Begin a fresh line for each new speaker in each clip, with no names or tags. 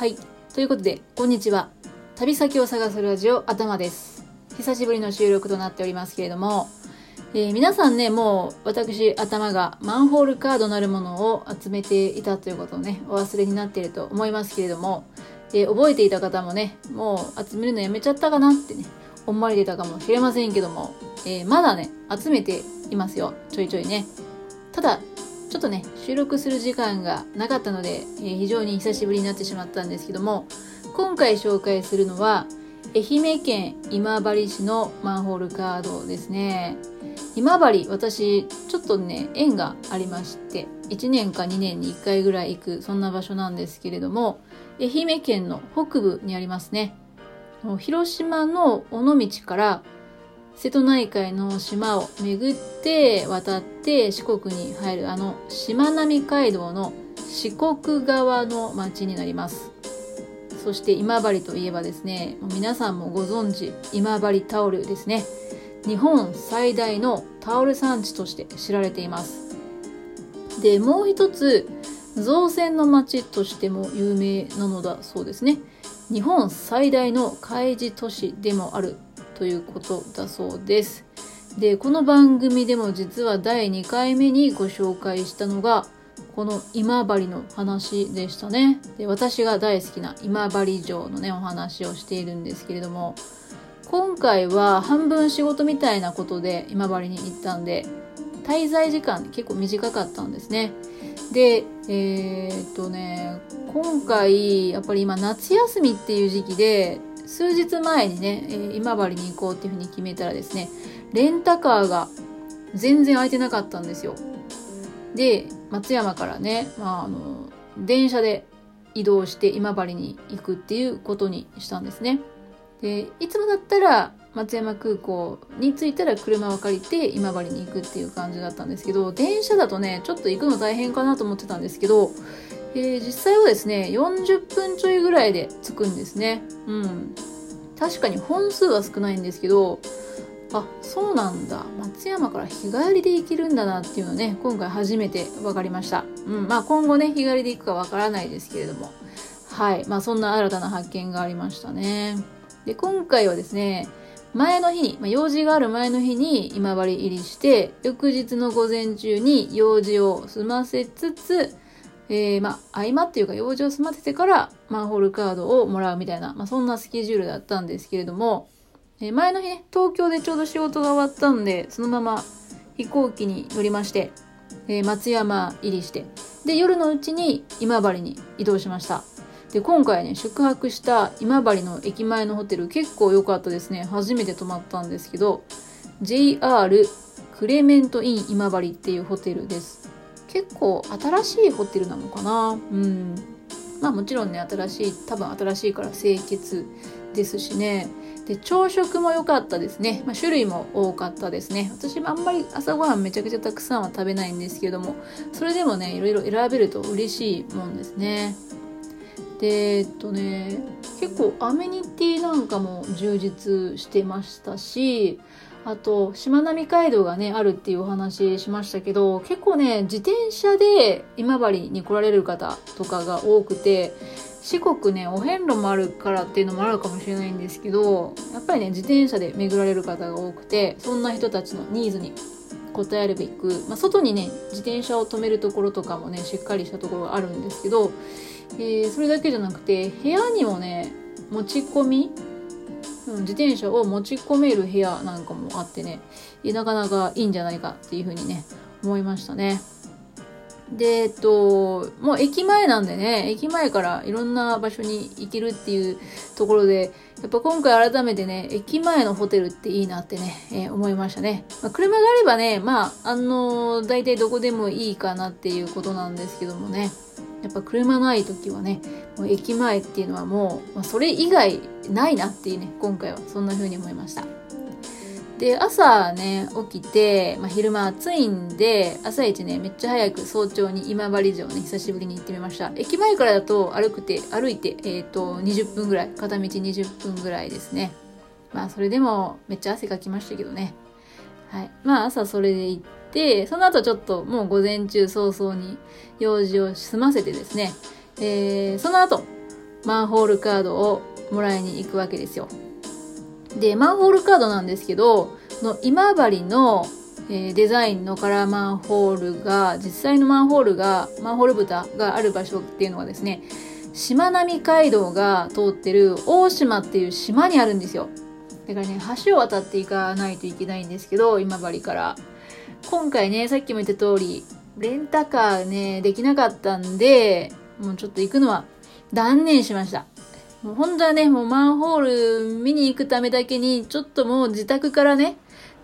はい。ということで、こんにちは。旅先を探すラジオ、頭です。久しぶりの収録となっておりますけれども、えー皆さんね、もう私、頭がマンホールカードなるものを集めていたということをね、お忘れになっていると思いますけれども、えー覚えていた方もね、もう集めるのやめちゃったかなってね、思われてたかもしれませんけども、えーまだね、集めていますよ。ちょいちょいね。ただ、ちょっとね、収録する時間がなかったので、えー非常に久しぶりになってしまったんですけども、今回紹介するのは、愛媛県今治市のマンホールカードですね。今治、私、ちょっとね、縁がありまして、1年か2年に1回ぐらい行く、そんな場所なんですけれども、愛媛県の北部にありますね。広島の尾道から瀬戸内海の島を巡って渡って四国に入るあのしまなみ海道の四国側の町になります。そして今治といえばですね皆さんもご存知今治タオルですね。日本最大のタオル産地として知られています。でもう一つ造船の町としても有名なのだそうですね。日本最大の海事都市でもあるということだそうです。で、この番組でも実は第2回目にご紹介したのが、この今治の話でしたね。で、私が大好きな今治城のね、お話をしているんですけれども、今回は半分仕事みたいなことで今治に行ったんで、滞在時間結構短かったんですね。で、えーっとね、今回、やっぱり今夏休みっていう時期で、数日前にね、えー今治に行こうっていうふうに決めたらですね、レンタカーが全然空いてなかったんですよ。で、松山からね、まあ、あの、電車で移動して今治に行くっていうことにしたんですね。で、いつもだったら松山空港に着いたら車を借りて今治に行くっていう感じだったんですけど、電車だとね、ちょっと行くの大変かなと思ってたんですけど、えー実際はですね、40分ちょいぐらいで着くんですね。うん。確かに本数は少ないんですけど、あ、そうなんだ。松山から日帰りで行けるんだなっていうのね、今回初めて分かりました。うん。まあ今後ね、日帰りで行くか分からないですけれども。はい。まあそんな新たな発見がありましたね。で、今回はですね、前の日に、まあ、用事がある前の日に今治入りして、翌日の午前中に用事を済ませつつ、えー、まあ、合間っていうか用事を済ませてからマンホールカードをもらうみたいな、まあ、そんなスケジュールだったんですけれども、えー前の日ね、東京でちょうど仕事が終わったんで、そのまま飛行機に乗りまして、えー松山入りして、で、夜のうちに今治に移動しました。で、今回ね、宿泊した今治の駅前のホテル結構良かったですね。初めて泊まったんですけど、JR クレメントイン今治っていうホテルです。結構新しいホテルなのかな？うん。まあもちろんね、新しい、多分新しいから清潔ですしね。で、朝食も良かったですね。まあ種類も多かったですね。私もあんまり朝ごはんめちゃくちゃたくさんは食べないんですけども、それでもね、いろいろ選べると嬉しいもんですね。で、えっとね、結構アメニティなんかも充実してましたし、あと、しまなみ海道がね、あるっていうお話しましたけど、結構ね、自転車で今治に来られる方とかが多くて、四国ね、お遍路もあるからっていうのもあるかもしれないんですけど、やっぱりね、自転車で巡られる方が多くて、そんな人たちのニーズに応えるべく、まあ、外にね、自転車を止めるところとかもね、しっかりしたところがあるんですけど、えーそれだけじゃなくて、部屋にもね、持ち込みうん自転車を持ち込める部屋なんかもあってね、なかなかいいんじゃないかっていうふうにね、思いましたね。で、えっと、もう駅前なんでね、駅前からいろんな場所に行けるっていうところで、やっぱ今回改めてね、駅前のホテルっていいなってね、えー思いましたね。まあ、車があればね、まあ、あのー大体どこでもいいかなっていうことなんですけどもね、やっぱ車ない時はね、もう駅前っていうのはもう、まあ、それ以外ないなっていうね、今回はそんな風に思いました。で、朝ね、起きて、まあ、昼間暑いんで、朝一ね、めっちゃ早く早朝に今治城ね、久しぶりに行ってみました。駅前からだと歩くて、歩いて、えっ、と、20分ぐらい、片道20分ぐらいですね。まあ、それでもめっちゃ汗かきましたけどね。はい。まあ、朝それで行ってて、その後ちょっともう午前中早々に用事を済ませてですね、えー、その後、マンホールカードをもらいに行くわけですよ。で、マンホールカードなんですけど、の今治の、えー、デザインのカラーマンホールが、実際のマンホールが、マンホール蓋がある場所っていうのはですね、しまなみ海道が通ってる大島っていう島にあるんですよ。だからね、橋を渡っていかないといけないんですけど、今治から。今回ね、さっきも言った通り、レンタカーね、できなかったんで、もうちょっと行くのは断念しました。もう本当はね、もうマンホール見に行くためだけに、ちょっともう自宅からね、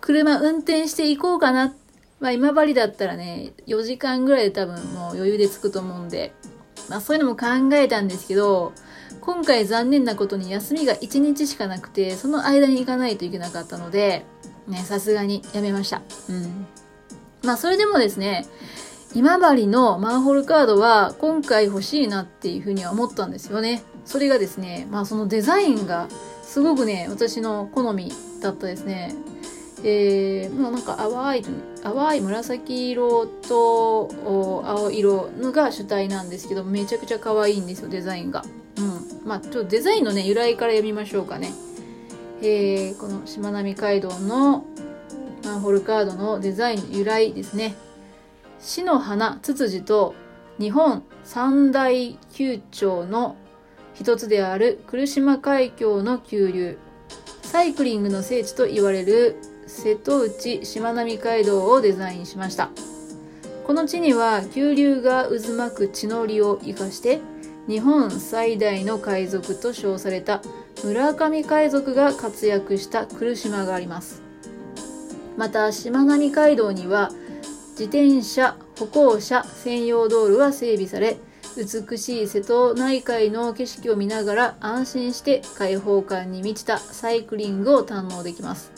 車運転していこうかな。まあ今治だったらね、4時間ぐらいで多分もう余裕で着くと思うんで、まあそういうのも考えたんですけど、今回残念なことに休みが1日しかなくて、その間に行かないといけなかったので、ね、さすがにやめました。うん。まあそれでもですね、今治のマンホールカードは今回欲しいなっていうふうには思ったんですよね。それがですね、まあそのデザインがすごくね、私の好みだったですね。えー、もうなんか淡い、淡い紫色と青色のが主体なんですけど、めちゃくちゃ可愛いんですよ、デザインが。うん。まあちょっとデザインのね、由来から読みましょうかね。えー、このしまなみ海道のマンホールカードのデザインの由来ですね。死の花、ツツジと日本三大急潮の一つである来島海峡の急流、サイクリングの聖地と言われる瀬戸内しまなみ海道をデザインしました。この地には急流が渦巻く地の利を生かして日本最大の海賊と称された村上海賊が活躍した来島があります。また、しまなみ海道には自転車、歩行者専用道路が整備され、美しい瀬戸内海の景色を見ながら安心して開放感に満ちたサイクリングを堪能できます。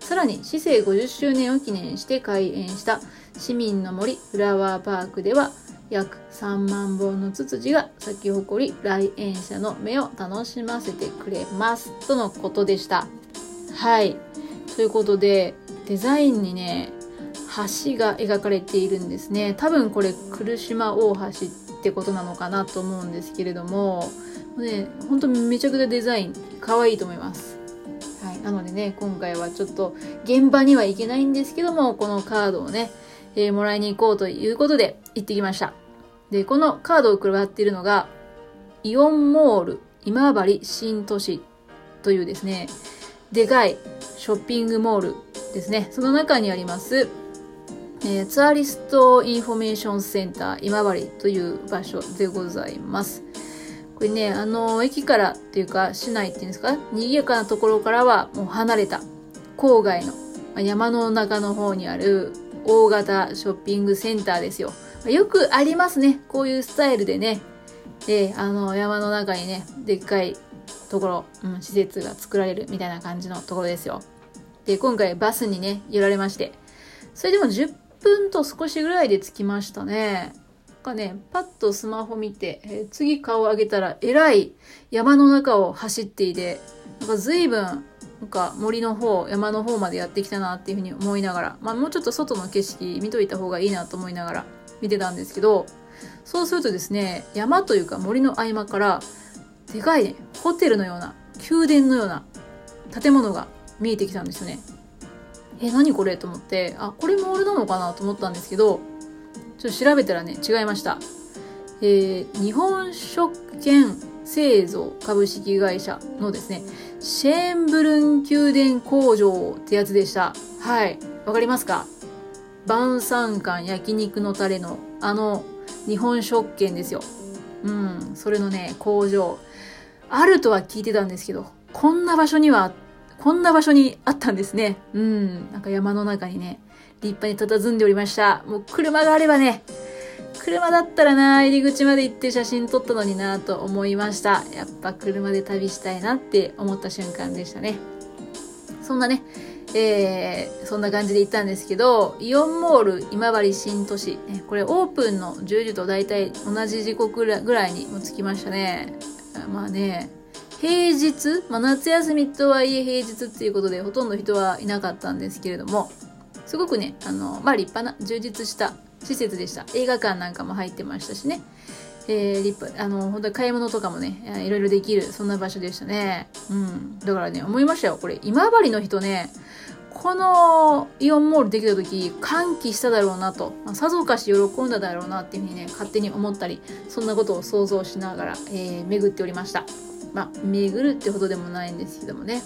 さらに、市政50周年を記念して開園した市民の森フラワーパークでは、約3万本のツツジが咲き誇り、来園者の目を楽しませてくれます。とのことでした。はい。ということで、デザインにね、橋が描かれているんですね。多分これ、来島大橋ってことなのかなと思うんですけれども、ね、本当めちゃくちゃデザイン可愛いと思います。はい。なのでね、今回はちょっと現場には行けないんですけども、このカードをね、えー、もらいに行こうということで行ってきました。で、このカードを配っているのが、イオンモール今治新都市というですね、でかいショッピングモールですね。その中にあります、えー、ツアリストインフォメーションセンター今治という場所でございます。これね、あの、駅からっていうか、市内っていうんですか、賑やかなところからはもう離れた、郊外のま、山の中の方にある大型ショッピングセンターですよ。よくありますね。こういうスタイルでね。で、あの、山の中にね、でっかいところ、うん、施設が作られるみたいな感じのところですよ。で、今回バスにね、揺られまして。それでも10分と少しぐらいで着きましたね。かね、パッとスマホ見て、えー、次顔を上げたら、えらい山の中を走っていて、なんか随分、なんか森の方、山の方までやってきたなっていうふうに思いながら、まあもうちょっと外の景色見といた方がいいなと思いながら見てたんですけど、そうするとですね、山というか森の合間から、でかいね、ホテルのような、宮殿のような建物が見えてきたんですよね。え、何これと思って、あ、これモールなのかなと思ったんですけど、ちょっと調べたらね、違いました。えー、日本食券製造株式会社のですね、シェーンブルン宮殿工場ってやつでした。はい。わかりますか？晩餐館焼肉のタレのあの日本食券ですよ。うん、それのね、工場。あるとは聞いてたんですけど、こんな場所には、こんな場所にあったんですね。うん、なんか山の中にね、立派に佇んでおりました。もう車があればね、車だったらな、入り口まで行って写真撮ったのになと思いました。やっぱ車で旅したいなって思った瞬間でしたね。そんなね、えー、そんな感じで行ったんですけど、イオンモール今治新都市、これオープンの10時と大体同じ時刻ぐらいにも着きましたね。まあね、平日、まあ、夏休みとはいえ平日っていうことでほとんど人はいなかったんですけれども、すごくね、あの、まあ立派な充実した施設でした。映画館なんかも入ってましたしね。えー、立派、あの、本当に買い物とかもね、いろいろできる、そんな場所でしたね。うん。だからね、思いましたよ。これ、今治の人ね、このイオンモールできた時、歓喜しただろうなと、まあ、さぞかし喜んだだろうなっていうふうにね、勝手に思ったり、そんなことを想像しながら、えー、巡っておりました。まあ、巡るってほどでもないんですけどもね。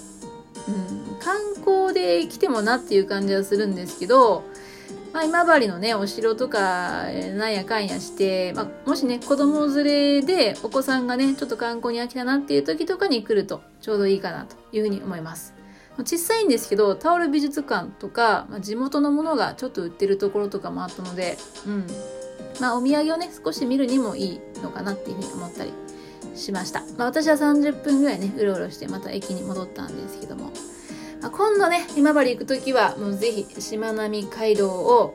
うん、観光で来てもなっていう感じはするんですけど、まあ、今治のね、お城とか、なんやかんやして、まあ、もしね、子供連れでお子さんがね、ちょっと観光に飽きたなっていう時とかに来るとちょうどいいかなというふうに思います。小さいんですけど、タオル美術館とか、まあ、地元のものがちょっと売ってるところとかもあったので、うん。まあ、お土産をね、少し見るにもいいのかなっていうふうに思ったりしました。まあ、私は30分ぐらいね、うろうろしてまた駅に戻ったんですけども、今度ね、今治行くときは、もうぜひ、しまなみ海道を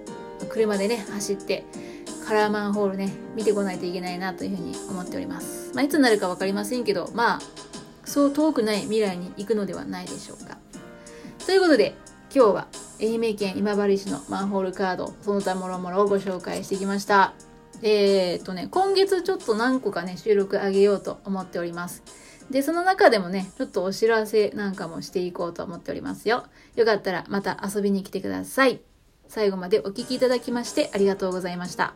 車でね、走って、カラーマンホールね、見てこないといけないなというふうに思っております。まあ、いつになるか分かりませんけど、まあ、そう遠くない未来に行くのではないでしょうか。ということで、今日は愛媛県今治市のマンホールカード、その他もろもろをご紹介してきました。えー、っとね、今月ちょっと何個かね、収録あげようと思っております。で、その中でもね、ちょっとお知らせなんかもしていこうと思っておりますよ。よかったらまた遊びに来てください。最後までお聴きいただきましてありがとうございました。